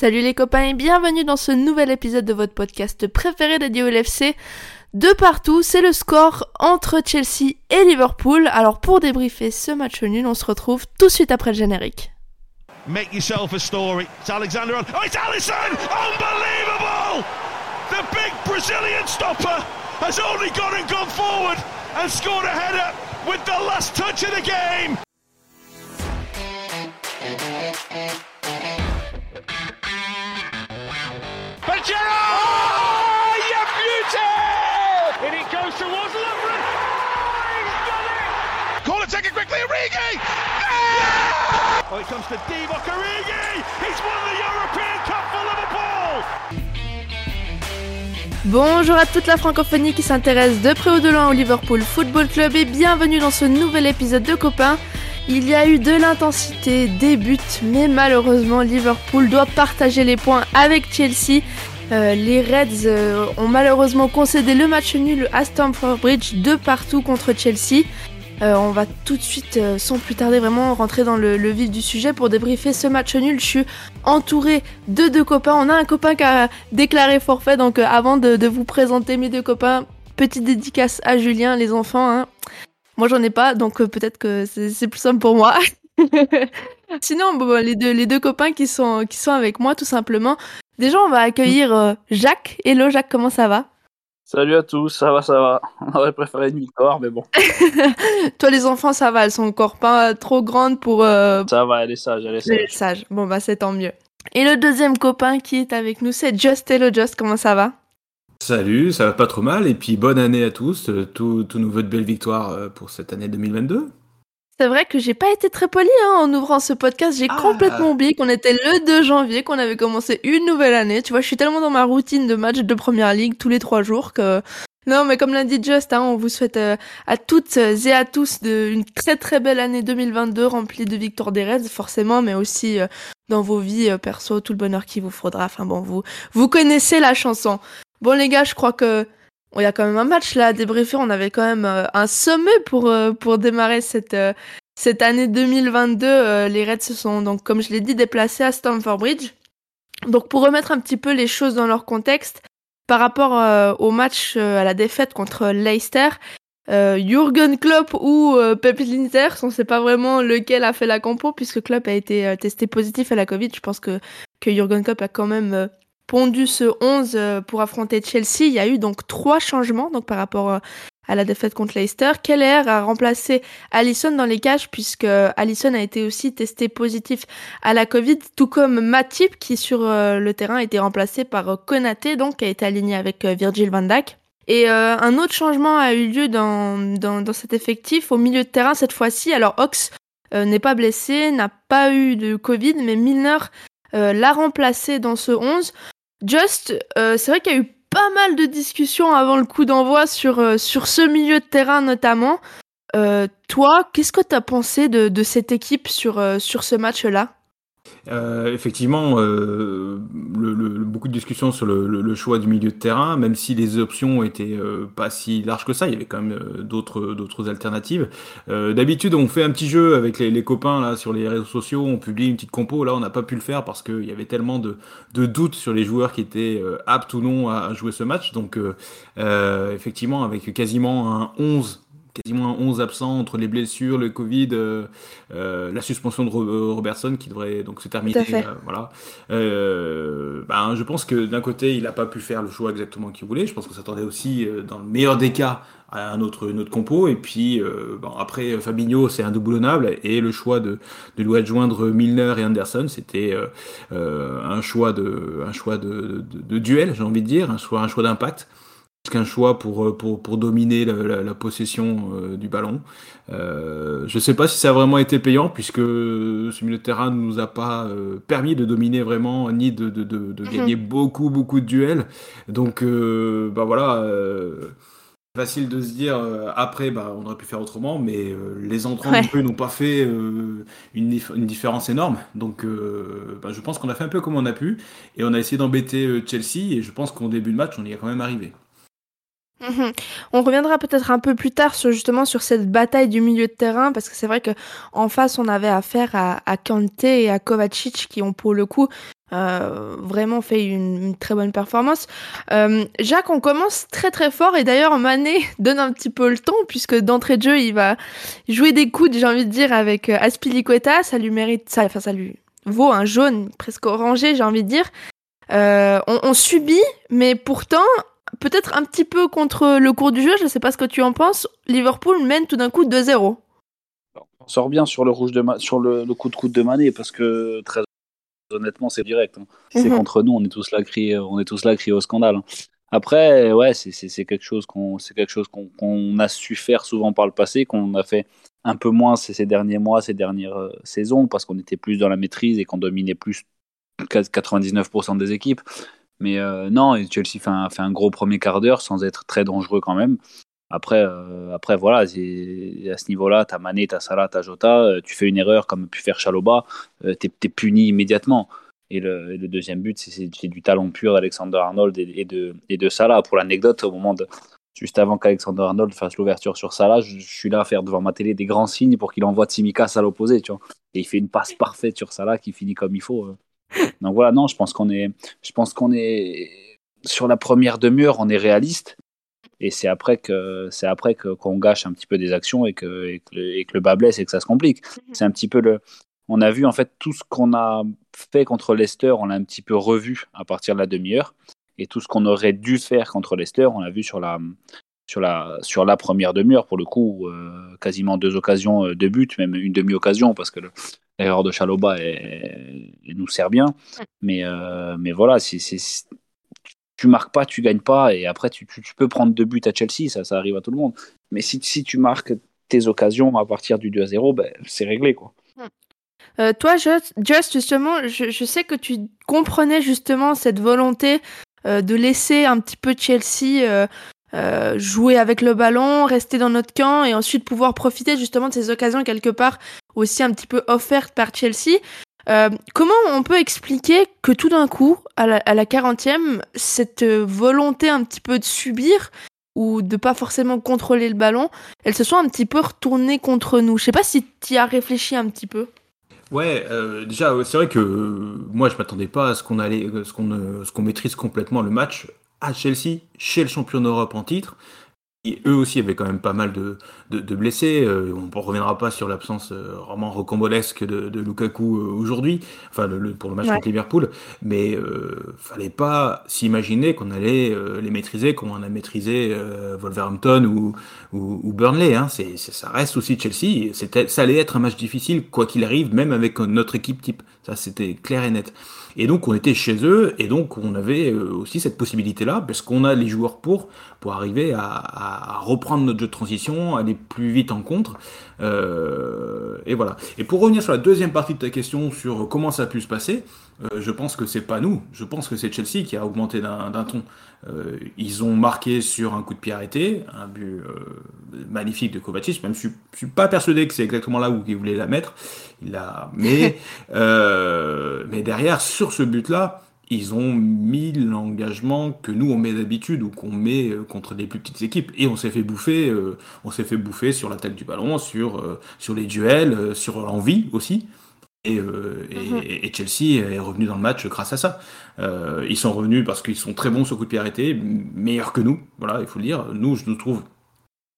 Salut les copains et bienvenue dans ce nouvel épisode de votre podcast préféré dédié au LFC. De partout, c'est le score entre Chelsea et Liverpool. Alors pour débriefer ce match nul, on se retrouve tout de suite après le générique. Make yourself a story. It's Alexander. Oh, it's Allison! Unbelievable! The big Brazilian stopper has only gone and gone forward and scored a header with the last touch of the game. Oh! Bonjour à toute la francophonie qui s'intéresse de près ou de loin au Liverpool Football Club et bienvenue dans ce nouvel épisode de Copains. Il y a eu de l'intensité, des buts, mais malheureusement Liverpool doit partager les points avec Chelsea. Euh, les Reds euh, ont malheureusement concédé le match nul à Stamford Bridge de partout contre Chelsea. Euh, on va tout de suite, euh, sans plus tarder, vraiment rentrer dans le, le vif du sujet pour débriefer ce match nul. Je suis entourée de deux copains. On a un copain qui a déclaré forfait, donc euh, avant de, de vous présenter mes deux copains, petite dédicace à Julien, les enfants. hein. Moi, j'en ai pas, donc euh, peut-être que c'est plus simple pour moi. Sinon, bon, les, deux, les deux copains qui sont, qui sont avec moi, tout simplement. Déjà, on va accueillir euh, Jacques. Hello, Jacques, comment ça va? Salut à tous, ça va, ça va. On aurait préféré une victoire, mais bon, Toi, les enfants, ça va, elles sont encore pas trop grandes pour euh, ça va, elle est sage, elle est sage. sages. Bon, bah, c'est tant mieux. Et le deuxième copain qui est avec nous, c'est Just. Hello, Just, comment ça va? Salut, ça va pas trop mal, et puis bonne année à tous, euh, tout, tout nouveau de belles victoires euh, pour cette année 2022. C'est vrai que j'ai pas été très polie hein, en ouvrant ce podcast. J'ai Ah. complètement oublié qu'on était le 2 janvier, qu'on avait commencé une nouvelle année. Tu vois, je suis tellement dans ma routine de match de première ligue tous les trois jours que. Non, mais comme l'a dit Just, hein, on vous souhaite euh, à toutes et à tous de, une très très belle année 2022 remplie de victoires des Reds, forcément, mais aussi euh, dans vos vies euh, perso, tout le bonheur qu'il vous faudra. Enfin bon, vous, vous connaissez la chanson. Bon les gars, je crois que il y a quand même un match là à débriefer. On avait quand même euh, un sommet pour euh, pour démarrer cette euh, cette année 2022. euh, les Reds se sont donc, comme je l'ai dit, déplacés à Stamford Bridge. Donc pour remettre un petit peu les choses dans leur contexte, par rapport au match à la défaite contre Leicester, Jürgen Klopp ou Pep Linders, on sait pas vraiment lequel a fait la compo puisque Klopp a été testé positif à la Covid. Je pense que que Jürgen Klopp a quand même pondu ce 11 euh, pour affronter Chelsea. Il y a eu donc trois changements donc par rapport euh, à la défaite contre Leicester. Keller a remplacé Allison dans les cages puisque Allison a été aussi testé positif à la Covid, tout comme Matip qui sur euh, le terrain a été remplacé par euh, Konaté donc qui a été aligné avec euh, Virgil van Dijk. Et euh, un autre changement a eu lieu dans, dans, cet effectif au milieu de terrain cette fois-ci. Alors Ox euh, n'est pas blessé, n'a pas eu de Covid, mais Milner euh, l'a remplacé dans ce 11. Just, euh, c'est vrai qu'il y a eu pas mal de discussions avant le coup d'envoi sur, euh, sur ce milieu de terrain notamment. Euh, toi, qu'est-ce que tu as pensé de, de cette équipe sur, euh, sur ce match-là? Euh, effectivement, euh, le- le- beaucoup de discussions sur le, le- choix du milieu de terrain, même si les options étaient euh, pas si larges que ça, il y avait quand même euh, d'autres d'autres alternatives. Euh, D'habitude, on fait un petit jeu avec les, les copains là sur les réseaux sociaux, on publie une petite compo. Là, on n'a pas pu le faire parce qu'il y avait tellement de, de doutes sur les joueurs qui étaient euh, aptes ou non à, à jouer ce match. Donc, effectivement, avec quasiment un 11 quasiment un 11 absents entre les blessures, le Covid, euh, euh, la suspension de euh, Robertson qui devrait donc se terminer. Euh, voilà. Euh, ben, je pense que d'un côté, il n'a pas pu faire le choix exactement qu'il voulait. Je pense qu'on s'attendait aussi, dans le meilleur des cas, à un autre, une autre compo. Et puis, bon, après, Fabinho, c'est indoublonnable. Et le choix de, de lui adjoindre Milner et Anderson, c'était un choix de, un choix de, de, de duel, j'ai envie de dire, un choix, un choix d'impact qu'un choix pour, euh, pour, pour dominer la, la, la possession euh, du ballon. Euh, je ne sais pas si ça a vraiment été payant, puisque ce milieu de terrain ne nous a pas euh, permis de dominer vraiment, ni de, de, de, de Mhm. gagner beaucoup, beaucoup de duels. Donc, bah voilà, facile de se dire, après, bah, on aurait pu faire autrement, mais les entrants Ouais. plus n'ont pas fait une, une différence énorme. Donc, bah, je pense qu'on a fait un peu comme on a pu, et on a essayé d'embêter Chelsea, et je pense qu'au début de match, on y est quand même arrivé. Mhm. On reviendra peut-être un peu plus tard sur justement sur cette bataille du milieu de terrain parce que c'est vrai que en face on avait affaire à, à Kanté et à Kovacic qui ont pour le coup euh, vraiment fait une, une, très bonne performance. Euh, Jacques, on commence très très fort et d'ailleurs Mané donne un petit peu le temps puisque d'entrée de jeu il va jouer des coudes, j'ai envie de dire, avec euh, Aspilicueta. Ça lui mérite, ça, enfin ça lui vaut un jaune presque orangé, j'ai envie de dire. Euh, on, on, subit, mais pourtant peut-être un petit peu contre le cours du jeu. Je ne sais pas ce que tu en penses. Liverpool mène tout d'un coup 2-0. On sort bien sur le rouge de sur le, le, coup de coude de Mané parce que très honnêtement, c'est direct. Hein. C'est mmh. contre nous, on est tous là crier, on est tous là au scandale. Hein. Après, ouais, c'est quelque chose qu'on qu'on qu a su faire souvent par le passé, qu'on a fait un peu moins ces, ces derniers mois, ces dernières euh, saisons, parce qu'on était plus dans la maîtrise et qu'on dominait plus 99% des équipes. Mais euh, non, Chelsea fait un, fait un gros premier quart d'heure sans être très dangereux quand même. Après, euh, après voilà, à ce niveau-là, t'as Mané, t'as Salah, t'as Jota, euh, tu fais une erreur comme a pu faire Chaloba, t'es es puni immédiatement. Et le, deuxième but, c'est du talent pur d'Alexander Arnold et, de, Salah. Pour l'anecdote, au moment juste avant qu'Alexander Arnold fasse l'ouverture sur Salah, je, suis là à faire devant ma télé des grands signes pour qu'il envoie Tsimikas à l'opposé. Et il fait une passe parfaite sur Salah qui finit comme il faut. Donc voilà, non, je pense qu'on est, je pense qu'on est sur la première demi-heure, on est réaliste et c'est après que c'est après que qu'on gâche un petit peu des actions et que, et que, le, et que le bas blesse et que ça se complique. Mmh. C'est un petit peu le on a vu en fait tout ce qu'on a fait contre Leicester, on l'a un petit peu revu à partir de la demi-heure et tout ce qu'on aurait dû faire contre Leicester, on l'a vu sur la sur la sur la première demi-heure pour le coup euh, quasiment deux occasions de but, même une demi-occasion parce que l'erreur de Chaloba elle nous sert bien. Mais euh, mais voilà, c'est tu marques pas, tu gagnes pas, et après tu, tu, tu, peux prendre deux buts à Chelsea, ça, ça arrive à tout le monde. Mais si, si tu marques tes occasions à partir du 2 à 0, ben, c'est réglé. quoi. Euh, toi, Just, Just justement, je, je, sais que tu comprenais justement cette volonté euh, de laisser un petit peu Chelsea euh, jouer avec le ballon, rester dans notre camp et ensuite pouvoir profiter justement de ces occasions quelque part aussi un petit peu offertes par Chelsea. Euh, comment on peut expliquer que tout d'un coup, à la, à la 40e, cette volonté un petit peu de subir ou de pas forcément contrôler le ballon, elle se soit un petit peu retournée contre nous? Je sais pas si tu y as réfléchi un petit peu. Ouais, euh, déjà, c'est vrai que euh, moi, je m'attendais pas à ce qu'on allait, ce qu'on, ce qu'on maîtrise complètement le match à Chelsea, chez le champion d'Europe en titre. Eux aussi avaient quand même pas mal de, de, de blessés. Euh, on ne reviendra pas sur l'absence euh, vraiment rocambolesque de, de Lukaku euh, aujourd'hui, enfin le, le, pour le match ouais. contre Liverpool. Mais euh, fallait pas s'imaginer qu'on allait les maîtriser comme on a maîtrisé Wolverhampton ou, ou, ou Burnley. Hein. Ça reste aussi Chelsea. Ça allait être un match difficile quoi qu'il arrive, même avec notre équipe type. Ça c'était clair et net. Et donc on était chez eux et donc on avait aussi cette possibilité-là parce qu'on a les joueurs pour pour arriver à, à, à, reprendre notre jeu de transition, aller plus vite en contre. Euh, et voilà. Et pour revenir sur la deuxième partie de ta question sur comment ça a pu se passer, euh, je pense que c'est pas nous. Je pense que c'est Chelsea qui a augmenté d'un ton. Euh, ils ont marqué sur un coup de pied arrêté, un but magnifique de Kovacic. Même je suis, je suis pas persuadé que c'est exactement là où il voulait la mettre. Il a, mais mais derrière sur ce but-là, ils ont mis l'engagement que nous on met d'habitude ou qu'on met contre les plus petites équipes. Et on s'est fait bouffer euh, on s'est fait bouffer sur l'attaque du ballon sur euh, sur les duels euh, sur l'envie aussi. Et, et, mm-hmm. et, Chelsea est revenu dans le match grâce à ça. Ils sont revenus parce qu'ils sont très bons sur coup de pied arrêté meilleurs que nous. Voilà il faut le dire. Nous je nous trouve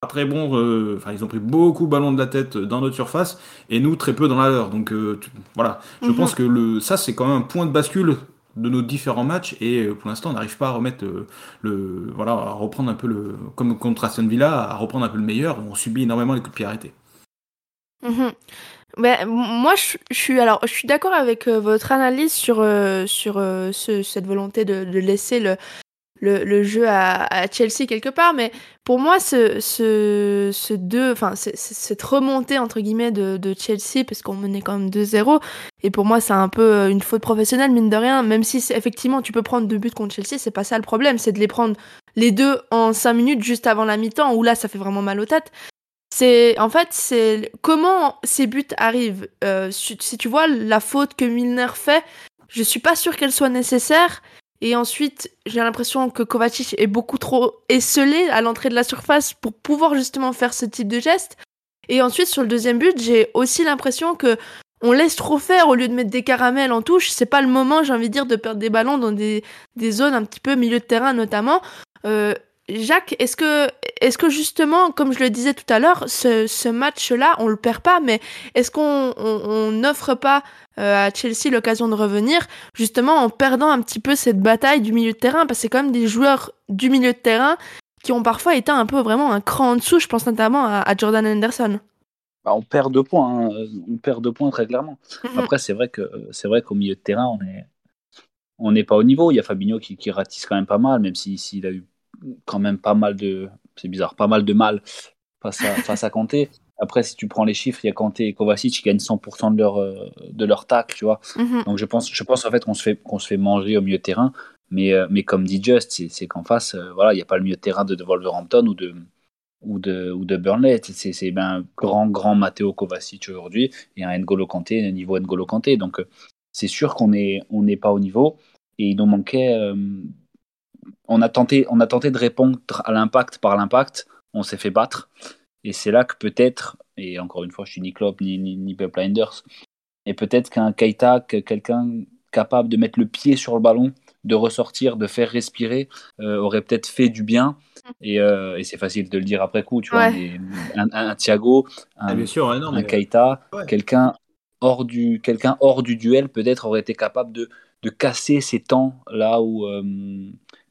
pas très bons enfin ils ont pris beaucoup de ballons de la tête dans notre surface et nous très peu dans la leur. Donc tu, voilà. Je mm-hmm. pense que le ça c'est quand même un point de bascule de nos différents matchs et pour l'instant on n'arrive pas à remettre le, le, voilà à reprendre un peu le comme contre Aston Villa à reprendre un peu le meilleur on subit énormément les coups de pied arrêtés mmh. ben, moi je, suis alors je suis d'accord avec euh, votre analyse sur euh, sur euh, ce, cette volonté de laisser le le, jeu à, Chelsea quelque part, mais pour moi, ce, ce, deux, enfin, cette remontée entre guillemets de, de Chelsea, parce qu'on menait quand même 2-0, et pour moi, c'est un peu euh, une faute professionnelle, mine de rien, même si effectivement tu peux prendre deux buts contre Chelsea, c'est pas ça le problème, c'est de les prendre les deux en 5 minutes juste avant la mi-temps, où là, ça fait vraiment mal aux têtes. C'est en fait c'est comment ces buts arrivent. Euh, si, si tu vois la faute que Milner fait, je suis pas sûre qu'elle soit nécessaire et ensuite, j'ai l'impression que Kovacic est beaucoup trop esselé à l'entrée de la surface pour pouvoir justement faire ce type de geste. Et ensuite, sur le deuxième but, j'ai aussi l'impression que on laisse trop faire au lieu de mettre des caramels en touche. C'est pas le moment, j'ai envie de dire, de perdre des ballons dans des, des zones un petit peu milieu de terrain notamment. Euh, Jacques, est-ce que, est-ce que justement, comme je le disais tout à l'heure, ce, ce match-là, on le perd pas, mais est-ce qu'on n'offre pas euh, à Chelsea l'occasion de revenir, justement en perdant un petit peu cette bataille du milieu de terrain, parce que c'est quand même des joueurs du milieu de terrain qui ont parfois été un peu vraiment un cran en dessous. Je pense notamment à, à Jordan Henderson. Bah, on perd deux points, hein. on perd deux points très clairement. Mhm. Après, c'est vrai que c'est vrai qu'au milieu de terrain, on est on n'est pas au niveau. Il y a Fabinho qui, qui ratisse quand même pas mal, même s'il si, s'il a eu quand même pas mal de, c'est bizarre, pas mal de mal face à, face à Kanté. Après, si tu prends les chiffres, il y a Kanté et Kovacic qui gagnent 100% de leur, euh, de leur tacle, tu vois. Mhm. Donc je pense, je pense en fait qu'on se fait, qu'on se fait manger au milieu de terrain. Mais, euh, mais comme dit Just, c'est, qu'en face, euh, voilà, il n'y a pas le milieu de terrain de, de Wolverhampton ou de, ou de, ou de Burnley. C'est, c'est ben, un grand, grand Matteo Kovacic aujourd'hui et un N'Golo Kanté, un niveau N'Golo Kanté. Donc c'est sûr qu'on n'est on n'est pas au niveau. Et il nous manquait. euh, on, a tenté, on a tenté de répondre à l'impact par l'impact. On s'est fait battre. Et c'est là que peut-être, et encore une fois, je suis ni Klopp ni, ni, ni Blinders, et peut-être qu'un Keita, que quelqu'un capable de mettre le pied sur le ballon, de ressortir, de faire respirer, euh, aurait peut-être fait du bien. Et, euh, et c'est facile de le dire après coup, tu vois. Mais un, un, un Thiago, un, Ah, bien sûr, ouais, non, un mais- Keita, Ouais. quelqu'un hors du quelqu'un hors du duel peut-être aurait été capable de, de casser ces temps là où euh,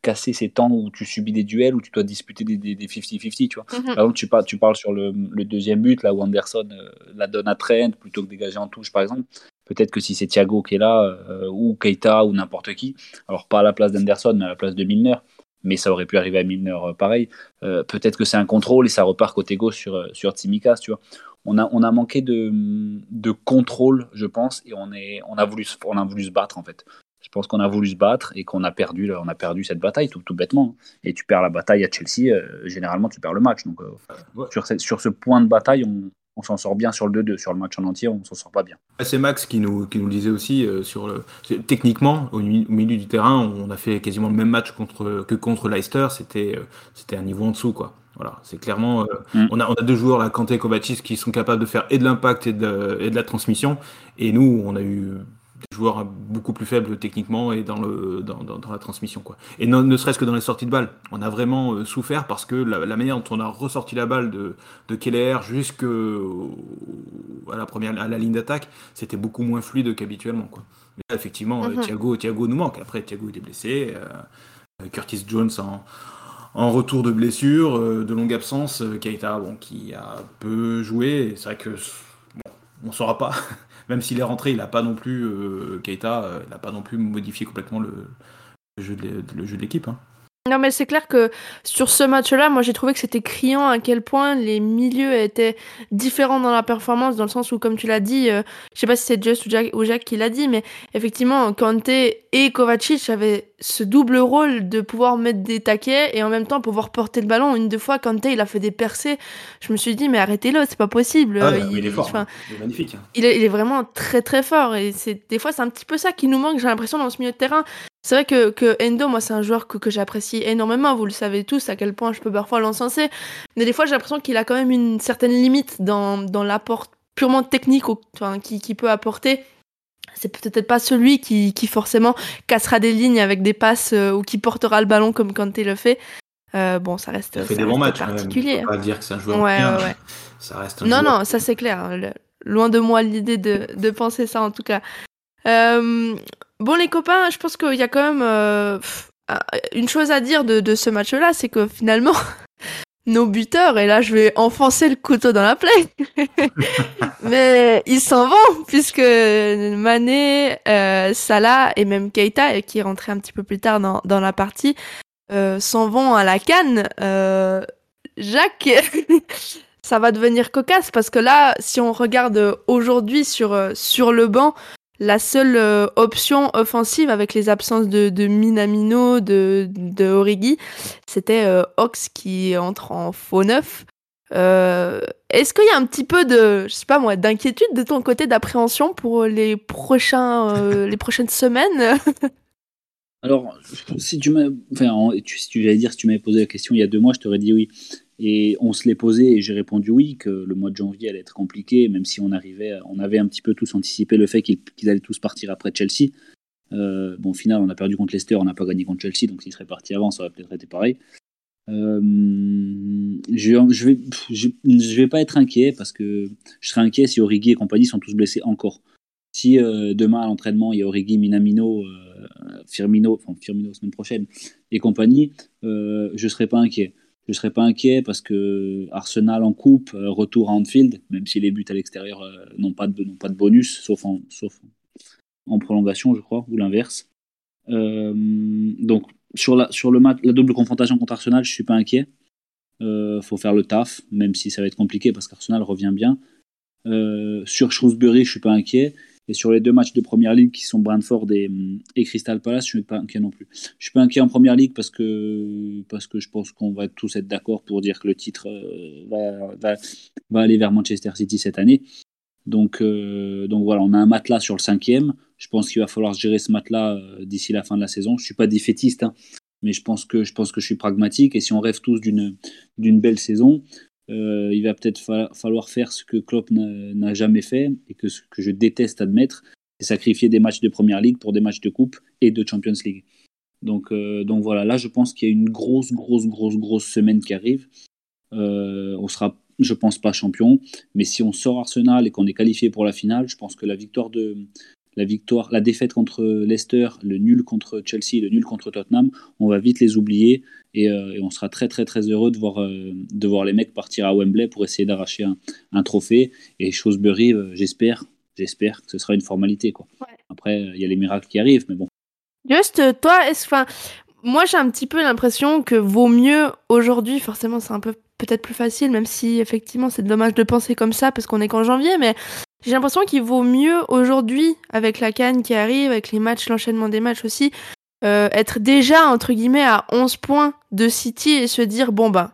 casser ces temps où tu subis des duels où tu dois disputer des des des 50-50 tu vois Mhm. par exemple tu parles tu parles sur le, le deuxième but là où Anderson euh, la donne à Trent plutôt que dégager en touche par exemple peut-être que si c'est Thiago qui est là euh, ou Keita ou n'importe qui alors pas à la place d'Anderson mais à la place de Milner mais ça aurait pu arriver à Milner euh, pareil peut-être que c'est un contrôle et ça repart côté gauche sur sur Tsimikas tu vois on a, on a manqué de, de contrôle, je pense, et on, est, on, a voulu, on a voulu se battre, en fait. Je pense qu'on a voulu se battre et qu'on a perdu, on a perdu cette bataille, tout, tout bêtement. Et tu perds la bataille à Chelsea, euh, généralement, tu perds le match. Donc, euh, Ouais. sur, ce point de bataille, on, on s'en sort bien sur le 2-2. Sur le match en entier, on s'en sort pas bien. C'est Max qui nous, qui nous le disait aussi euh, sur le. Techniquement, au, mi- au milieu du terrain, on a fait quasiment le même match contre, que contre Leicester. C'était c'était un niveau en dessous, quoi. Voilà, c'est clairement. euh, Mm. on, a, on a deux joueurs, là, Kanté et Kovacic, qui sont capables de faire et de l'impact et de, et de la transmission. Et nous, on a eu des joueurs beaucoup plus faibles techniquement et dans, le, dans, dans, dans la transmission, quoi. Et ne, ne serait-ce que dans les sorties de balles. On a vraiment euh, souffert parce que la, la manière dont on a ressorti la balle de, de Keller jusqu'à la première à la ligne d'attaque, c'était beaucoup moins fluide qu'habituellement. Quoi. Mais là, effectivement, Mhm. euh, Thiago, Thiago nous manque. Après, Thiago est blessé. euh, Curtis Jones en, en retour de blessure, euh, de longue absence. euh, Keita, bon, qui a peu joué. C'est vrai que bon, on saura pas. Même s'il est rentré, il n'a pas non plus euh, Keita, euh, n'a pas non plus modifié complètement le, le jeu de, le jeu de l'équipe. Hein. Non, mais c'est clair que sur ce match-là, moi j'ai trouvé que c'était criant à quel point les milieux étaient différents dans la performance, dans le sens où, comme tu l'as dit, euh, je sais pas si c'est Just ou Jack, ou Jack qui l'a dit, mais effectivement, Kanté et Kovacic avaient ce double rôle de pouvoir mettre des taquets et en même temps pouvoir porter le ballon. Une deux fois, Kanté, il a fait des percées. Je me suis dit, mais arrêtez-le, c'est pas possible. Ah, il est fort, enfin, hein. il est magnifique. hein. il est, il est vraiment très très fort et c'est des fois c'est un petit peu ça qui nous manque j'ai l'impression dans ce milieu de terrain c'est vrai que, que Endo moi c'est un joueur que, que j'apprécie énormément vous le savez tous à quel point je peux parfois l'encenser mais des fois j'ai l'impression qu'il a quand même une certaine limite dans, dans l'apport purement technique enfin, qui, qui peut apporter c'est peut-être pas celui qui, qui forcément cassera des lignes avec des passes euh, ou qui portera le ballon comme Kanté le fait Euh, bon ça reste, Il a fait ça des bons matchs. quand même. particulier On peut pas dire que c'est un joueur ouais, bien. ouais, ouais. Ça reste un Non, joueur- non, ça c'est clair. Le- Loin de moi l'idée de, de penser ça en tout cas. Euh, bon les copains, je pense qu'il y a quand même euh, pff, une chose à dire de, ce match-là, c'est que finalement, nos buteurs, et là je vais enfoncer le couteau dans la plaie, mais ils s'en vont, puisque Mané, euh, Salah et même Keita, qui est rentré un petit peu plus tard dans, la partie, euh, s'en vont à la canne. Euh, Jacques, ça va devenir cocasse parce que là, si on regarde aujourd'hui sur, sur le banc, la seule euh, option offensive avec les absences de, Minamino, de, de Origi, c'était euh, Ox qui entre en faux neuf. Euh, Est-ce qu'il y a un petit peu de, je sais pas moi, d'inquiétude de ton côté, d'appréhension pour les prochains, les prochaines semaines? Alors, si tu m'as, enfin, si tu dire, si tu m'avais posé la question il y a deux mois, je t'aurais dit oui. Et on se l'est posé et j'ai répondu oui, que le mois de janvier allait être compliqué, même si on arrivait, on avait un petit peu tous anticipé le fait qu'ils allaient tous partir après Chelsea. Euh, bon, au final, on a perdu contre Leicester, on n'a pas gagné contre Chelsea, donc s'ils seraient partis avant, ça aurait peut-être été pareil. Euh, je, je, vais, vais pas être inquiet parce que je serais inquiet si Origi et compagnie sont tous blessés encore. Si euh, demain à l'entraînement il y a Origi, Minamino, Firmino, enfin Firmino semaine prochaine et compagnie, je serais pas inquiet je ne serais pas inquiet parce que Arsenal en coupe, euh, retour à Anfield, même si les buts à l'extérieur euh, n'ont pas, de, pas de bonus, sauf en, sauf en prolongation, je crois, ou l'inverse. Euh, donc, sur, la, sur le match, la double confrontation contre Arsenal, je ne suis pas inquiet. Faut faire le taf, même si ça va être compliqué parce qu'Arsenal revient bien. sur Shrewsbury, je ne suis pas inquiet. Et sur les deux matchs de première ligue qui sont Brentford et, et Crystal Palace, je ne suis pas inquiet non plus. Je suis pas inquiet en première ligue parce que, parce que je pense qu'on va tous être d'accord pour dire que le titre euh, va, aller vers Manchester City cette année. Donc, euh, donc voilà, on a un matelas sur le cinquième. Je pense qu'il va falloir gérer ce matelas euh, d'ici la fin de la saison. Je ne suis pas défaitiste, hein, mais je pense, que, je pense que je suis pragmatique. Et si on rêve tous d'une belle saison, euh, il va peut-être falloir faire ce que Klopp n'a jamais fait et que ce que je déteste admettre, c'est sacrifier des matchs de Première Ligue pour des matchs de Coupe et de Champions League. Donc, euh, donc voilà, là je pense qu'il y a une grosse, grosse, grosse, grosse semaine qui arrive. Euh, on sera, je pense pas champion, mais si on sort Arsenal et qu'on est qualifié pour la finale, je pense que la victoire de, la victoire, la défaite contre Leicester, le nul contre Chelsea, le nul contre Tottenham, on va vite les oublier et, euh, on sera très très très heureux de voir, euh, de voir les mecs partir à Wembley pour essayer d'arracher un, trophée. Et Shrewsbury, euh, j'espère, j'espère que ce sera une formalité quoi. Après, il y a les miracles qui arrivent, mais bon. Juste, toi, est-ce, enfin, moi j'ai un petit peu l'impression que vaut mieux aujourd'hui, forcément c'est un peu peut-être plus facile, même si effectivement c'est dommage de penser comme ça parce qu'on est qu'en janvier, mais j'ai l'impression qu'il vaut mieux aujourd'hui, avec la canne qui arrive, avec les matchs, l'enchaînement des matchs aussi, euh, être déjà, entre guillemets, à 11 points de City et se dire, bon bah,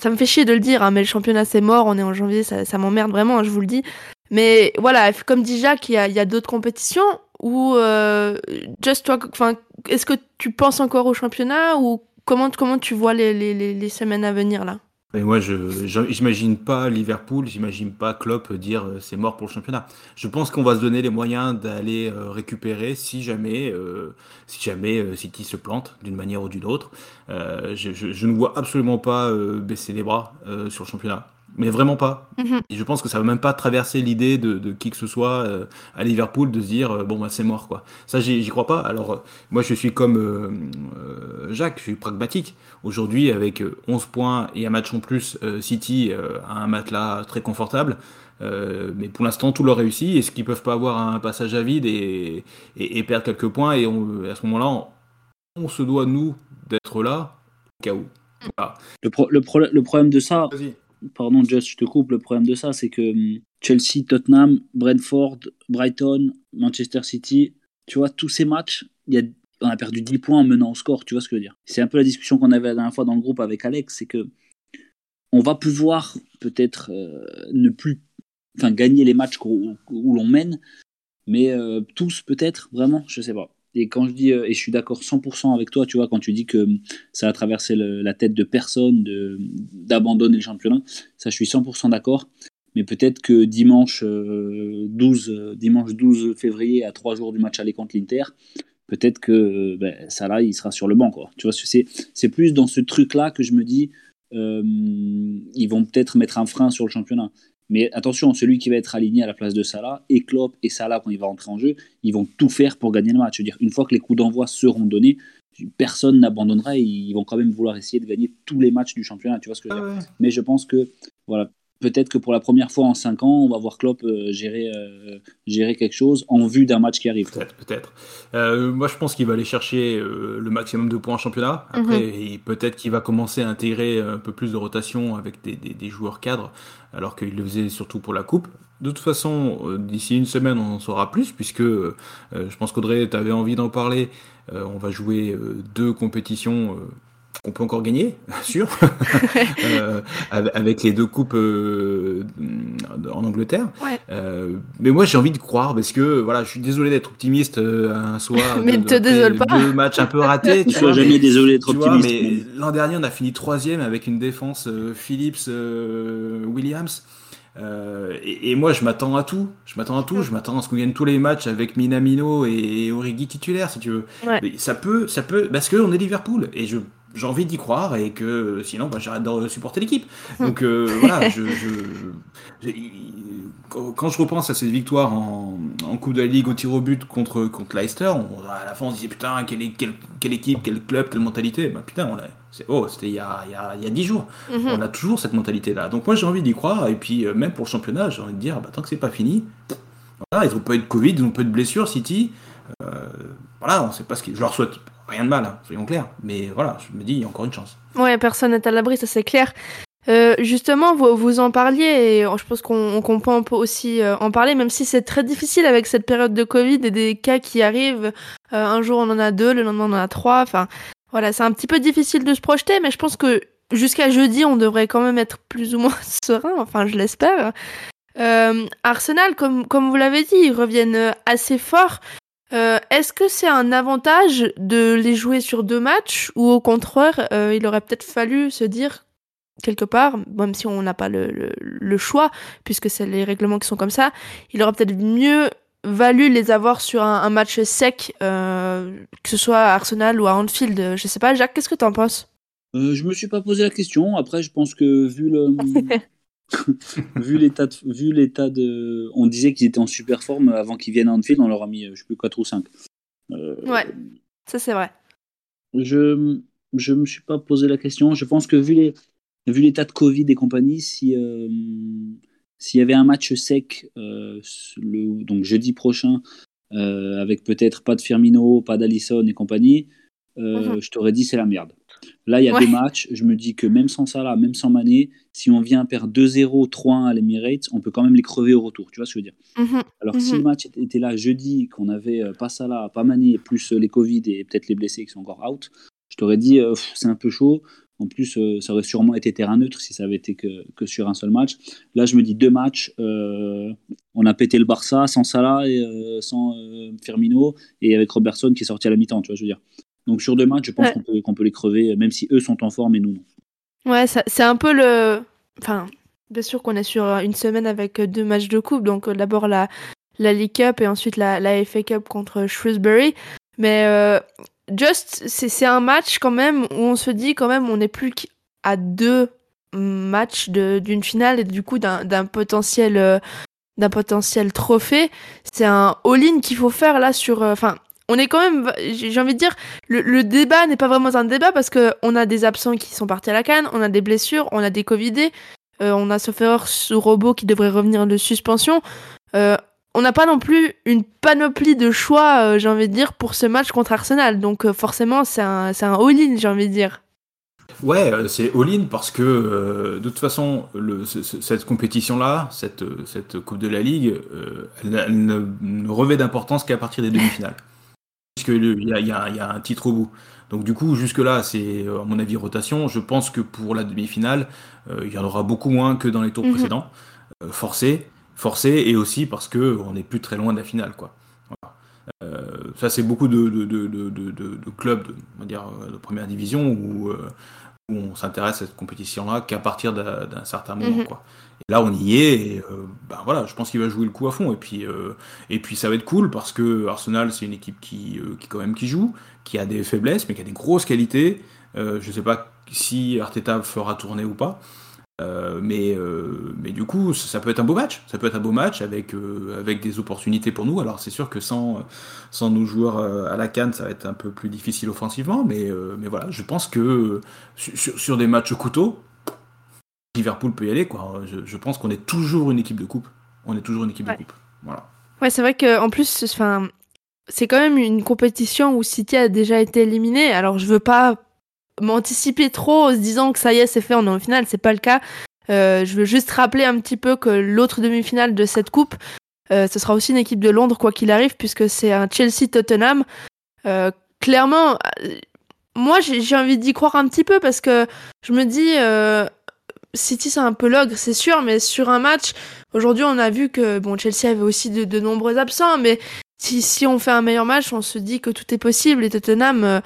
ça me fait chier de le dire, hein, mais le championnat c'est mort, on est en janvier, ça, ça m'emmerde vraiment, hein, je vous le dis. Mais voilà, comme dit Jacques, il y a, a d'autres compétitions où, euh, just enfin, est-ce que tu penses encore au championnat ou comment, comment tu vois les, les, les semaines à venir là? Mais moi, je j'imagine pas Liverpool, j'imagine pas Klopp dire euh, c'est mort pour le championnat. Je pense qu'on va se donner les moyens d'aller euh, récupérer si jamais, euh, si jamais City se plante d'une manière ou d'une autre. Je, je, je, ne vois absolument pas baisser les bras sur le championnat mais vraiment pas. Mhm. Et je pense que ça va même pas traverser l'idée de, de, qui que ce soit euh, à Liverpool de se dire euh, bon bah c'est mort quoi. Ça j'y crois pas. Alors euh, moi je suis comme Jacques, je suis pragmatique. Aujourd'hui avec 11 points et un match en plus, City a un matelas très confortable. mais pour l'instant tout leur réussit. Est-ce qu'ils peuvent pas avoir un passage à vide et, et, perdre quelques points? Et on, à ce moment-là on, se doit nous d'être là au cas où. Le, le, le problème de ça, pardon, Just, je te coupe. Le problème de ça, c'est que hum, Chelsea, Tottenham, Brentford, Brighton, Manchester City, tu vois, tous ces matchs, y a, on a perdu 10 points en menant au score, tu vois ce que je veux dire. C'est un peu la discussion qu'on avait la dernière fois dans le groupe avec Alex, c'est que on va pouvoir peut-être euh, ne plus gagner les matchs où, l'on mène, mais euh, tous peut-être, vraiment, je sais pas. Et quand je dis, euh, et je suis d'accord 100% avec toi, tu vois, quand tu dis que ça a traversé la tête de personne d'abandonner le championnat, ça je suis 100% d'accord. Mais peut-être que dimanche, 12, euh, dimanche 12 février, à trois jours du match aller contre l'Inter, peut-être que ben, ça là, il sera sur le banc. Tu vois, c'est, plus dans ce truc-là que je me dis, euh, ils vont peut-être mettre un frein sur le championnat. Mais attention, celui qui va être aligné à la place de Salah, et Klopp et Salah, quand il va rentrer en jeu, ils vont tout faire pour gagner le match. Je veux dire, une fois que les coups d'envoi seront donnés, personne n'abandonnera et ils vont quand même vouloir essayer de gagner tous les matchs du championnat. Tu vois ce que je veux dire? Ah Mais je pense que voilà, peut-être que pour la première fois en 5 ans, on va voir Klopp euh, gérer, euh, gérer quelque chose en vue d'un match qui arrive. Peut-être, peut-être. Euh, moi, je pense qu'il va aller chercher le maximum de points en championnat. Après, mhm. peut-être qu'il va commencer à intégrer un peu plus de rotation avec des, des, joueurs cadres, alors qu'il le faisait surtout pour la Coupe. De toute façon, d'ici une semaine, on en saura plus, puisque je pense qu'Audrey, tu avais envie d'en parler. on va jouer deux compétitions qu'on peut encore gagner, sûr, euh, avec les deux coupes euh, en Angleterre. Ouais. Euh, mais moi, j'ai envie de croire parce que voilà, je suis désolé d'être optimiste euh, un soir. mais de, te désole pas. Deux matchs un peu ratés. Tu tu sois jamais mais- désolé d'être optimiste. mais l'an dernier, on a fini troisième avec une défense euh, Phillips, euh, Williams. Euh, et, et moi, je m'attends à tout. Je m'attends à tout. Je m'attends à ce qu'on gagne tous les matchs avec Minamino et Origi titulaire, si tu veux. Ouais. Mais ça peut, ça peut, parce que on est Liverpool et je j'ai envie d'y croire et que sinon, bah, j'arrête de supporter l'équipe. Donc euh, voilà, je, quand je repense à cette victoire en, en Coupe de la Ligue au tir au but contre contre Leicester, on, à la fin on se disait putain quelle, quelle, quelle équipe, quel club, quelle mentalité. Bah putain, on l'a- c'est oh, c'était il y a il y a il y a dix jours. Mhm. On a toujours cette mentalité-là. Donc moi j'ai envie d'y croire, et puis euh, même pour le championnat, j'ai envie de dire, bah, tant que c'est pas fini, voilà, ils ont pas eu de Covid, ils ont pas eu de blessures, City. Euh, voilà, on sait pas ce qui. Je leur souhaite rien de mal, hein, soyons clairs. Mais voilà, je me dis, il y a encore une chance. Ouais, personne n'est à l'abri, ça c'est clair. Euh, justement, vous, vous en parliez et je pense qu'on peut aussi euh, en parler, même si c'est très difficile avec cette période de Covid et des cas qui arrivent. Euh, un jour on en a deux, le lendemain on en a trois. Enfin, voilà, c'est un petit peu difficile de se projeter, mais je pense que jusqu'à jeudi on devrait quand même être plus ou moins serein. Enfin, je l'espère. Euh, Arsenal, comme comme vous l'avez dit, ils reviennent assez fort. Euh, Est-ce que c'est un avantage de les jouer sur deux matchs ou au contraire, euh, il aurait peut-être fallu se dire quelque part, même si on n'a pas le, le, le choix, puisque c'est les règlements qui sont comme ça, il aurait peut-être mieux valu les avoir sur un, un match sec, euh, que ce soit à Arsenal ou à Anfield. Je sais pas, Jacques, qu'est-ce que t'en penses? Euh, je me suis pas posé la question. Après, je pense que vu le vu l'état de, vu l'état de, on disait qu'ils étaient en super forme avant qu'ils viennent à Anfield, on leur a mis, euh, je sais plus 4 ou 5. Euh, Ouais. Ça c'est vrai. Je je me suis pas posé la question. Je pense que vu les vu l'état de Covid et compagnie, si euh, s'il y avait un match sec euh, le donc jeudi prochain avec peut-être pas de Firmino, pas d'Alisson et compagnie, Mhm. je t'aurais dit c'est la merde. Là, il y a Ouais. deux matchs. Je me dis que même sans Salah, même sans Mané, si on vient perdre 2-0, 3-1 à l'Emirates, on peut quand même les crever au retour. Tu vois ce que je veux dire? Mhm. alors si Mhm. le match était là jeudi, qu'on avait euh, pas Salah, pas Mané, plus euh, les Covid et peut-être les blessés qui sont encore out, je t'aurais dit euh, c'est un peu chaud. En plus, euh, ça aurait sûrement été terrain neutre si ça avait été que, que sur un seul match. Là, je me dis deux matchs. euh, on a pété le Barça sans Salah et euh, sans Firmino et avec Robertson qui est sorti à la mi-temps. Tu vois, ce que je veux dire? Donc sur deux matchs, je pense Ouais. qu'on peut, les crever, même si eux sont en forme et nous non. Ouais, c'est un peu le. Enfin, bien sûr qu'on est sur euh, une semaine avec euh, deux matchs de coupe, donc euh, d'abord la, la League Cup et ensuite la, la FA Cup contre Shrewsbury. Mais euh, Just, c'est un match quand même où on se dit quand même on n'est plus qu'à deux matchs de- d'une finale et du coup d'un potentiel. euh, d'un potentiel trophée, c'est un all-in qu'il faut faire là sur. euh, Enfin, on est quand même. J'ai envie de dire, le, débat n'est pas vraiment un débat parce que on a des absents qui sont partis à la canne, on a des blessures, on a des covidés, euh, on a sauf erreur ce robot qui devrait revenir de suspension. Euh, on n'a pas non plus une panoplie de choix, euh, j'ai envie de dire, pour ce match contre Arsenal. Donc forcément, c'est un, un all-in, j'ai envie de dire. Ouais, c'est all-in parce que de toute façon, cette compétition-là, cette, cette Coupe de la Ligue, elle, ne revêt d'importance qu'à partir des demi-finales. Puisqu'il y y, y a un titre au bout. Donc du coup, jusque-là, c'est euh, à mon avis rotation. Je pense que pour la demi-finale, euh, il y en aura beaucoup moins que dans les tours Mhm. précédents. Euh, forcé, forcé, et aussi parce que on n'est plus très loin de la finale, quoi. Voilà. Euh, ça, c'est beaucoup de, de, de, de, de, de clubs de, on va dire, de première division où, où on s'intéresse à cette compétition-là qu'à partir d'un d'un certain moment, Mhm. quoi. Et là, on y est, et euh, ben voilà, je pense qu'il va jouer le coup à fond. Et puis, euh, et puis ça va être cool parce que Arsenal, c'est une équipe qui, euh, qui quand même qui joue, qui a des faiblesses, mais qui a des grosses qualités. Je sais pas si Arteta fera tourner ou pas. Mais, mais du coup, ça peut être un beau match. Ça peut être un beau match avec, avec des opportunités pour nous. Alors, c'est sûr que sans, sans nos joueurs à la canne, ça va être un peu plus difficile offensivement. Mais, mais voilà, je pense que sur, sur- sur des matchs au couteau, Liverpool peut y aller. Quoi. Je, je pense qu'on est toujours une équipe de coupe. On est toujours une équipe Ouais. de coupe. Voilà. Ouais, c'est vrai que en plus, enfin, c'est quand même une compétition où City a déjà été éliminé. Alors, je veux pas m'anticiper trop en se disant que ça y est, c'est fait, on est en finale. C'est pas le cas. Euh, je veux juste rappeler un petit peu que l'autre demi-finale de cette coupe, euh, ce sera aussi une équipe de Londres, quoi qu'il arrive, puisque c'est un Chelsea-Tottenham. Euh, clairement, euh, moi, j'ai envie d'y croire un petit peu parce que je me dis, euh, City c'est un peu l'ogre, c'est sûr, mais sur un match, aujourd'hui on a vu que bon Chelsea avait aussi de, de nombreux absents, mais si, si on fait un meilleur match, on se dit que tout est possible. Et Tottenham, euh,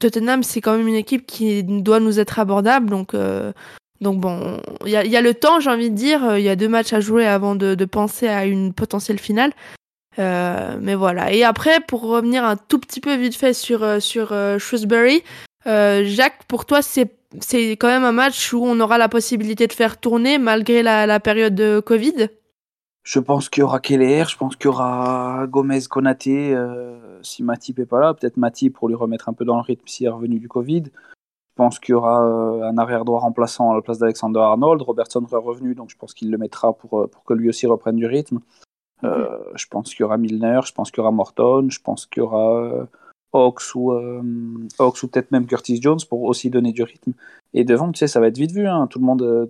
Tottenham c'est quand même une équipe qui doit nous être abordable, donc euh, donc bon, il y a, y a, le temps, j'ai envie de dire, il y a deux matchs à jouer avant de, de penser à une potentielle finale. Euh, mais voilà. Et après, pour revenir un tout petit peu vite fait sur euh, sur euh, Shrewsbury, Jacques, pour toi, c'est c'est quand même un match où on aura la possibilité de faire tourner malgré la, la période de Covid. Je pense qu'il y aura Keller, je pense qu'il y aura Gomez, Konaté, euh, si Matip est pas là, peut-être Matip pour lui remettre un peu dans le rythme s'il est revenu du Covid. Je pense qu'il y aura euh, un arrière droit remplaçant à la place d'Alexander Arnold. Robertson sera revenu, donc je pense qu'il le mettra pour, pour que lui aussi reprenne du rythme. Euh, je pense qu'il y aura Milner, je pense qu'il y aura Morton, je pense qu'il y aura euh, Hawks ou, euh, Hawks ou peut-être même Curtis Jones pour aussi donner du rythme. Et devant, tu sais, ça va être vite vu. Hein. Tout le monde, euh,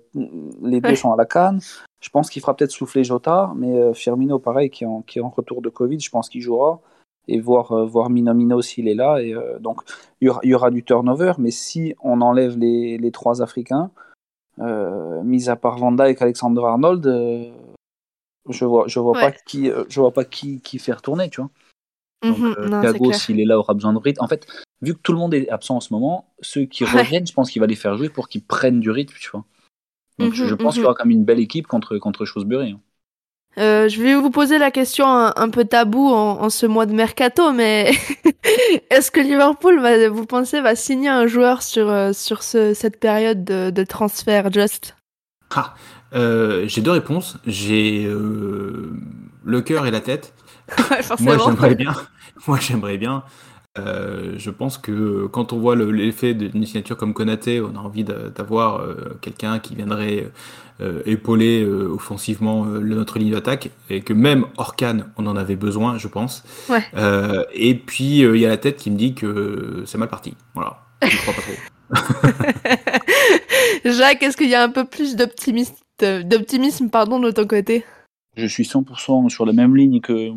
les deux Ouais. sont à la canne. Je pense qu'il fera peut-être souffler Jota, mais euh, Firmino, pareil, qui est, en, qui est en retour de Covid, je pense qu'il jouera. Et voir, euh, voir Minamino s'il est là. Et, euh, donc, il y, aura, il y aura du turnover, mais si on enlève les, les trois Africains, euh, mis à part Van Dijk, Alexander Arnold, euh, je vois, je vois Ouais. pas qui, je vois pas qui, qui faire tourner, tu vois. Donc, Mhm, euh, Thiago, s'il est là, aura besoin de rythme. En fait, vu que tout le monde est absent en ce moment, ceux qui Ouais. reviennent, je pense qu'il va les faire jouer pour qu'ils prennent du rythme, tu vois. Donc, je, Mhm, je pense qu'il y mhm. aura quand même une belle équipe contre, contre Shrewsbury. hein. Euh, je vais vous poser la question un, un peu tabou en, en ce mois de mercato, mais est-ce que Liverpool, va, vous pensez, va signer un joueur sur, euh, sur ce, cette période de, de transfert, Just? Ah, euh, j'ai deux réponses. J'ai euh, le cœur et la tête. Ouais, Moi, j'aimerais bien. Moi, j'aimerais bien. Euh, je pense que quand on voit le- l'effet d'une signature comme Konaté, on a envie d'a- d'avoir euh, quelqu'un qui viendrait euh, épauler euh, offensivement euh, notre ligne d'attaque et que même Orkan, on en avait besoin, je pense. Ouais. Euh, et puis euh, il y a la tête qui me dit que c'est mal parti. Voilà. Je crois pas trop. Jacques, est-ce qu'il y a un peu plus d'optimisme, d'optimisme pardon, de ton côté? Je suis 100% sur la même ligne que,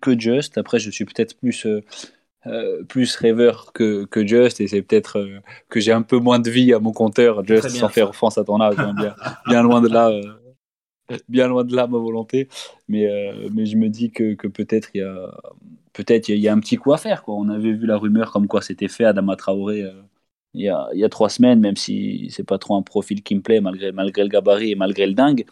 que Just. Après, je suis peut-être plus, euh, euh, plus rêveur que, que Just et c'est peut-être euh, que j'ai un peu moins de vie à mon compteur, Just, sans faire offense à ton âge. hein, bien, bien loin de là. euh, bien loin de là ma volonté mais mais je me dis que, que peut-être il y a peut-être il y, a- il y a un petit coup à faire quoi on avait vu la rumeur comme quoi c'était fait Adama Traoré il y a il y a trois semaines même si c'est pas trop un profil qui me plaît malgré malgré le gabarit et malgré le dingue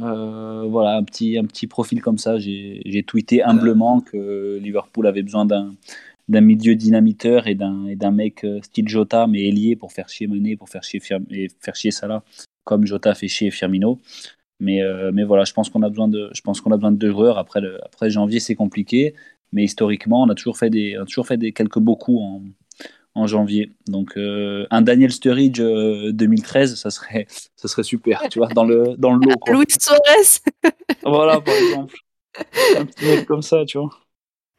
Euh, voilà un petit un petit profil comme ça. J'ai tweeté humblement que Liverpool avait besoin d'un milieu dynamiteur et d'un mec euh, style Jota mais ailier pour faire chier Mané pour faire chier et faire chier Salah comme Jota fait chier Firmino. Mais, euh, mais voilà, je pense qu'on a besoin de, pense qu'on a besoin de deux joueurs. Après, le, après janvier, c'est compliqué, mais historiquement, on a toujours fait des, toujours fait des quelques beaux coups en, en janvier. Donc, euh, un Daniel Sturridge euh, 2013, ça serait, ça serait super, tu vois, dans le, dans le lot. Quoi. Luis Suarez Voilà, par exemple, un petit mec comme ça, tu vois.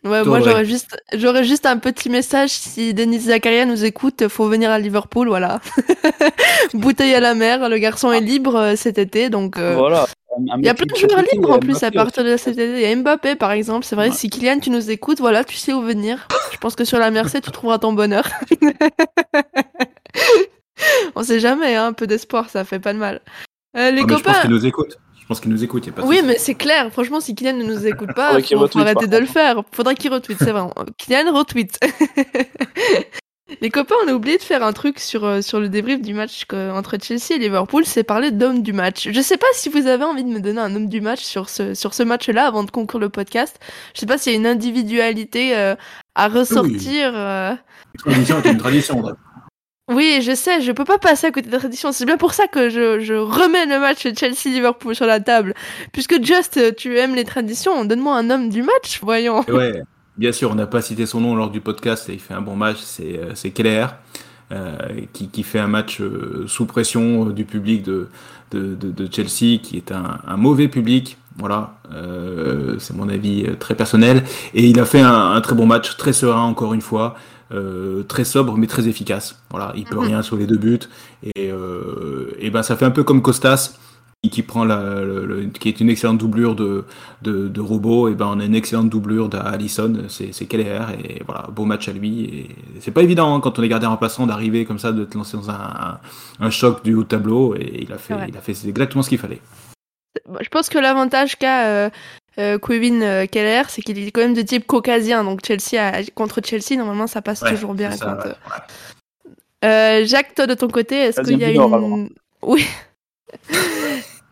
Ouais, moi j'aurais juste, j'aurais juste un petit message si Denis Zakaria nous écoute, faut venir à Liverpool, voilà. Bouteille à la mer, le garçon est libre euh, cet été, donc euh, Voilà. Un- il y a plein de joueurs libres en plus à partir de cet été. Il y a Mbappé par exemple, c'est vrai. Ouais. Si Kylian tu nous écoutes, voilà, tu sais où venir. Je pense que sur la Merced tu trouveras ton bonheur. On sait jamais, hein, un peu d'espoir, ça fait pas de mal. Euh, les Ah, mais je pense copains. qu'il nous écoute. Je pense qu'il nous écoute. y a pas de Oui, mais c'est clair. Franchement, si Kylian ne nous écoute pas, qu'il faut, arrêter de le faire. Faudrait qu'il retweet, c'est vrai. Kylian retweet. Les copains, on a oublié de faire un truc sur, euh, sur le débrief du match que- entre Chelsea et Liverpool, c'est parler d'homme du match. Je sais pas si vous avez envie de me donner un homme du match sur ce, sur ce match-là avant de conclure le podcast. Je sais pas s'il y a une individualité euh, à ressortir. euh. Une tradition est une tradition. ouais. Oui, je sais, je peux pas passer à côté de la tradition. C'est bien pour ça que je, je remets le match Chelsea-Liverpool sur la table. Puisque Just, euh, tu aimes les traditions, donne-moi un homme du match, voyons. Ouais, bien sûr, on n'a pas cité son nom lors du podcast et il fait un bon match, c'est euh, Keller, euh, qui, qui fait un match euh, sous pression euh, du public de, de, de, de Chelsea, qui est un, un mauvais public. Voilà, c'est mon avis très personnel. Et il a fait un, un très bon match, très serein encore une fois, très sobre mais très efficace. Voilà, il peut Mhm. rien sur les deux buts. Et, et ben ça fait un peu comme Costas. Qui prend la, qui est une excellente doublure de, de, de robot, et ben on a une excellente doublure d'Alisson, c'est Keller, et voilà, beau match à lui. Et c'est pas évident hein, quand on est gardien remplaçant d'arriver comme ça, de te lancer dans un, un, choc du haut tableau, et il a fait, il a fait exactement ce qu'il fallait. Je pense que l'avantage qu'a euh, euh, euh Keller, c'est qu'il est quand même de type caucasien, donc Chelsea contre Chelsea, normalement ça passe toujours bien. Euh, euh, Jacques, toi de ton côté, est-ce qu'il y a une... Oui.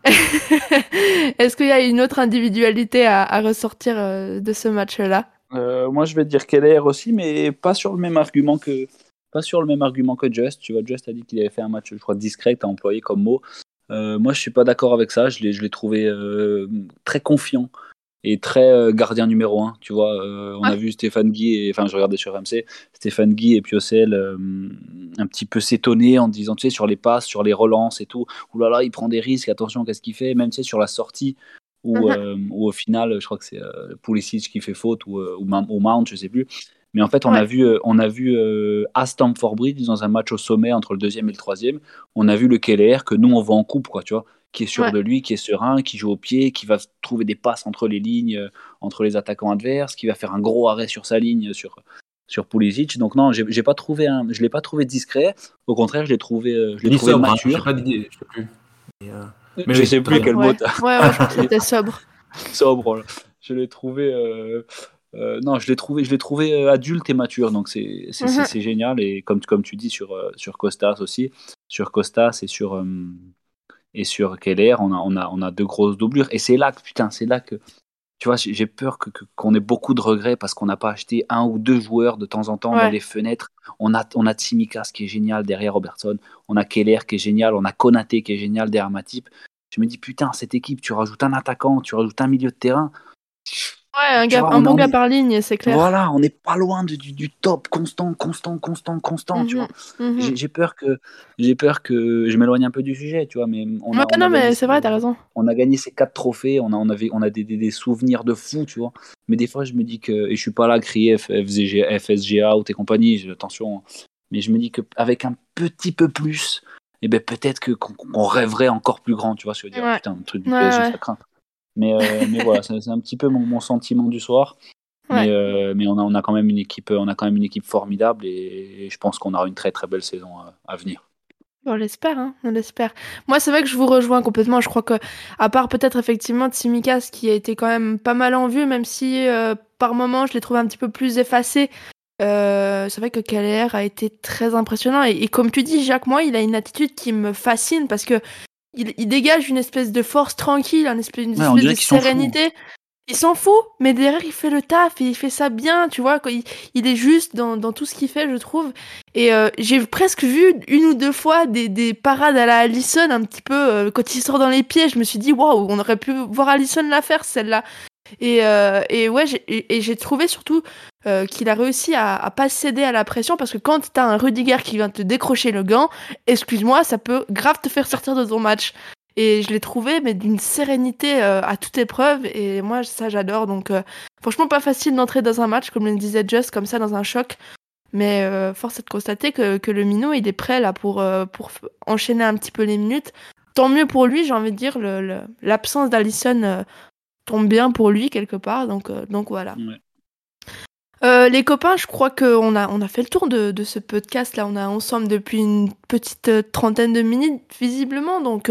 Est-ce qu'il y a une autre individualité à, ressortir euh, de ce match-là? Euh, Moi, je vais dire Keller aussi, mais pas sur le même argument que pas sur le même argument que Just. Tu vois, Just a dit qu'il avait fait un match, je crois, discret, à employé comme mot. Euh, moi, je suis pas d'accord avec ça. Je l'ai trouvé très confiant et très euh, gardien numéro un. Tu vois, euh, on a vu Stéphane Guy, et, enfin je regardais sur MC, Stéphane Guy et Piocel euh, un petit peu s'étonner en disant, tu sais, sur les passes, sur les relances et tout, là là, il prend des risques, attention, qu'est-ce qu'il fait, même tu sais, sur la sortie, où, uh-huh. au final, je crois que c'est Pulisic qui fait faute, ou, ou, Mount, je sais plus. Mais en fait, on a vu, on a vu à Stamford Bridge, dans un match au sommet entre le deuxième et le troisième, on a vu le Keller que nous, on voit en coupe, quoi, tu vois qui est sûr de lui, qui est serein, qui joue au pied, qui va trouver des passes entre les lignes, euh, entre les attaquants adverses, qui va faire un gros arrêt sur sa ligne sur sur Pulisic. Donc non, j'ai pas trouvé un, je l'ai pas trouvé discret. Au contraire, je l'ai trouvé, euh, je l'ai trouvé sobre, hein, mature. pas d'idée, je sais plus. Mais, euh... mais je sais plus quel mot. Ouais, ouais, je crois que c'était sobre. sobre. Je l'ai trouvé. Euh... Euh, non, je l'ai trouvé, je l'ai trouvé adulte et mature, donc c'est c'est mhm. génial. Et comme comme tu dis sur sur Costas aussi, sur Costas et sur et sur Keller, on a, on a, on a deux grosses doublures. Et c'est là que, putain, c'est là que, tu vois, j'ai peur qu'on que, qu'on ait beaucoup de regrets parce qu'on n'a pas acheté un ou deux joueurs de temps en temps dans les fenêtres. On a, on a Tsimikas qui est génial derrière Robertson. On a Keller qui est génial. On a Konaté qui est génial derrière Matip. Je me dis, putain, cette équipe, tu rajoutes un attaquant, tu rajoutes un milieu de terrain. Ouais, un, gars, un bon gars par ligne, c'est clair. Voilà, on n'est pas loin du, du, top constant, constant, constant, constant, tu mhm, vois. Mhm. J'ai peur que j'ai peur que je m'éloigne un peu du sujet, tu vois, mais on a, non, mais c'est vrai, t'as raison. On a gagné ces quatre trophées, on a on avait on a des, des, souvenirs de fou, tu vois. Mais des fois, je me dis que et je suis pas là à crier FSG, FSG out et compagnie, attention, hein. mais je me dis que avec un petit peu plus, et eh ben peut-être que qu'on rêverait encore plus grand, tu vois, je veux dire, putain, un truc du PSG, ça craint. Mais, euh, mais voilà, c'est un petit peu mon, sentiment du soir. Mais, euh, mais on, a, on, a quand même une équipe, on a quand même une équipe formidable et, je pense qu'on aura une très très belle saison à, venir. On l'espère, hein, on l'espère. Moi, c'est vrai que je vous rejoins complètement. Je crois que, à part peut-être effectivement Tsimikas, qui a été quand même pas mal en vue, même si euh, par moments je l'ai trouvé un petit peu plus effacé. c'est vrai que Keller a été très impressionnant. Et, et, comme tu dis, Jacques, moi, il a une attitude qui me fascine parce que il, dégage une espèce de force tranquille, une espèce, une espèce de sérénité. Il s'en fout, mais derrière il fait le taf et il fait ça bien, tu vois. Il, il est juste dans, dans tout ce qu'il fait, je trouve. Et euh, j'ai presque vu une ou deux fois des, des parades à la Allison un petit peu euh, quand il sort dans les pieds. Je me suis dit waouh, on aurait pu voir Allison la faire celle-là. Et, euh, et ouais, j'ai trouvé surtout euh, qu'il a réussi à, pas céder à la pression parce que quand t'as un Rudiger qui vient te décrocher le gant, excuse-moi, ça peut grave te faire sortir de ton match. Et je l'ai trouvé, mais d'une sérénité euh, à toute épreuve. Et moi, ça, j'adore. Donc, franchement, pas facile d'entrer dans un match, comme le disait Just, comme ça, dans un choc. Mais force est de constater que, que le minot, il est prêt là pour, pour enchaîner un petit peu les minutes. Tant mieux pour lui, j'ai envie de dire. L'absence d'Allison tombe bien pour lui quelque part. Donc, euh, donc voilà. Euh, les copains, je crois qu'on a, on a fait le tour de, de ce podcast là. On est ensemble depuis une petite euh, trentaine de minutes visiblement. Donc,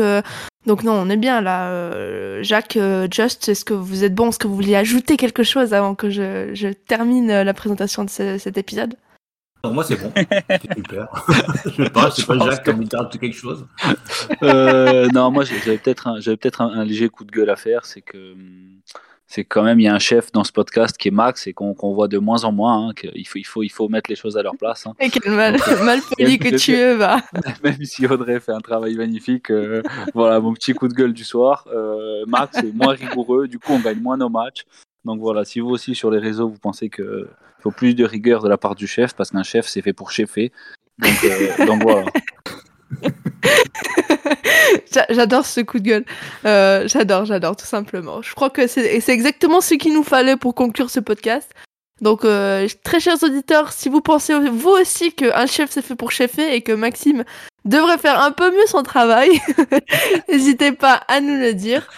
donc non, on est bien là. Jacques, Just, est-ce que vous êtes bon? Est-ce que vous vouliez ajouter quelque chose avant que je, je termine la présentation de cet épisode? Non, moi c'est bon. C'est super. je sais pas, je sais pas Jacques comme il t'a quelque chose. Euh, non, moi j'avais peut-être un, j'avais peut-être un, léger coup de gueule à faire, c'est que c'est quand même il y a un chef dans ce podcast qui est Max et qu'on voit de moins en moins. Hein, qu'il faut il faut il faut mettre les choses à leur place. Hein. Et quel mal, euh, mal poli que tu es, va. Même si Audrey fait un travail magnifique, euh, voilà mon petit coup de gueule du soir. Max est moins rigoureux, du coup on gagne moins nos matchs. Donc voilà, si vous aussi sur les réseaux vous pensez que il faut plus de rigueur de la part du chef parce qu'un chef c'est fait pour chefer. Donc, euh, donc voilà. j'adore ce coup de gueule. Euh, j'adore, j'adore, tout simplement. Je crois que c'est exactement ce qu'il nous fallait pour conclure ce podcast. Donc, euh, très chers auditeurs, si vous pensez vous aussi qu'un chef c'est fait pour chefer et que Maxime devrait faire un peu mieux son travail. N'hésitez pas à nous le dire.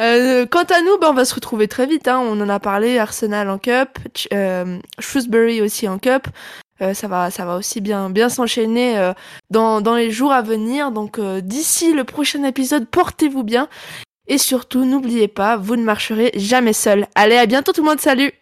Euh, quant à nous, ben, on va se retrouver très vite. Hein. On en a parlé, Arsenal en Cup, euh, Shrewsbury aussi en Cup. Euh, ça va, ça va aussi bien, bien s'enchaîner dans, les jours à venir. Donc d'ici le prochain épisode, portez-vous bien et surtout n'oubliez pas, vous ne marcherez jamais seul. Allez, à bientôt tout le monde, salut.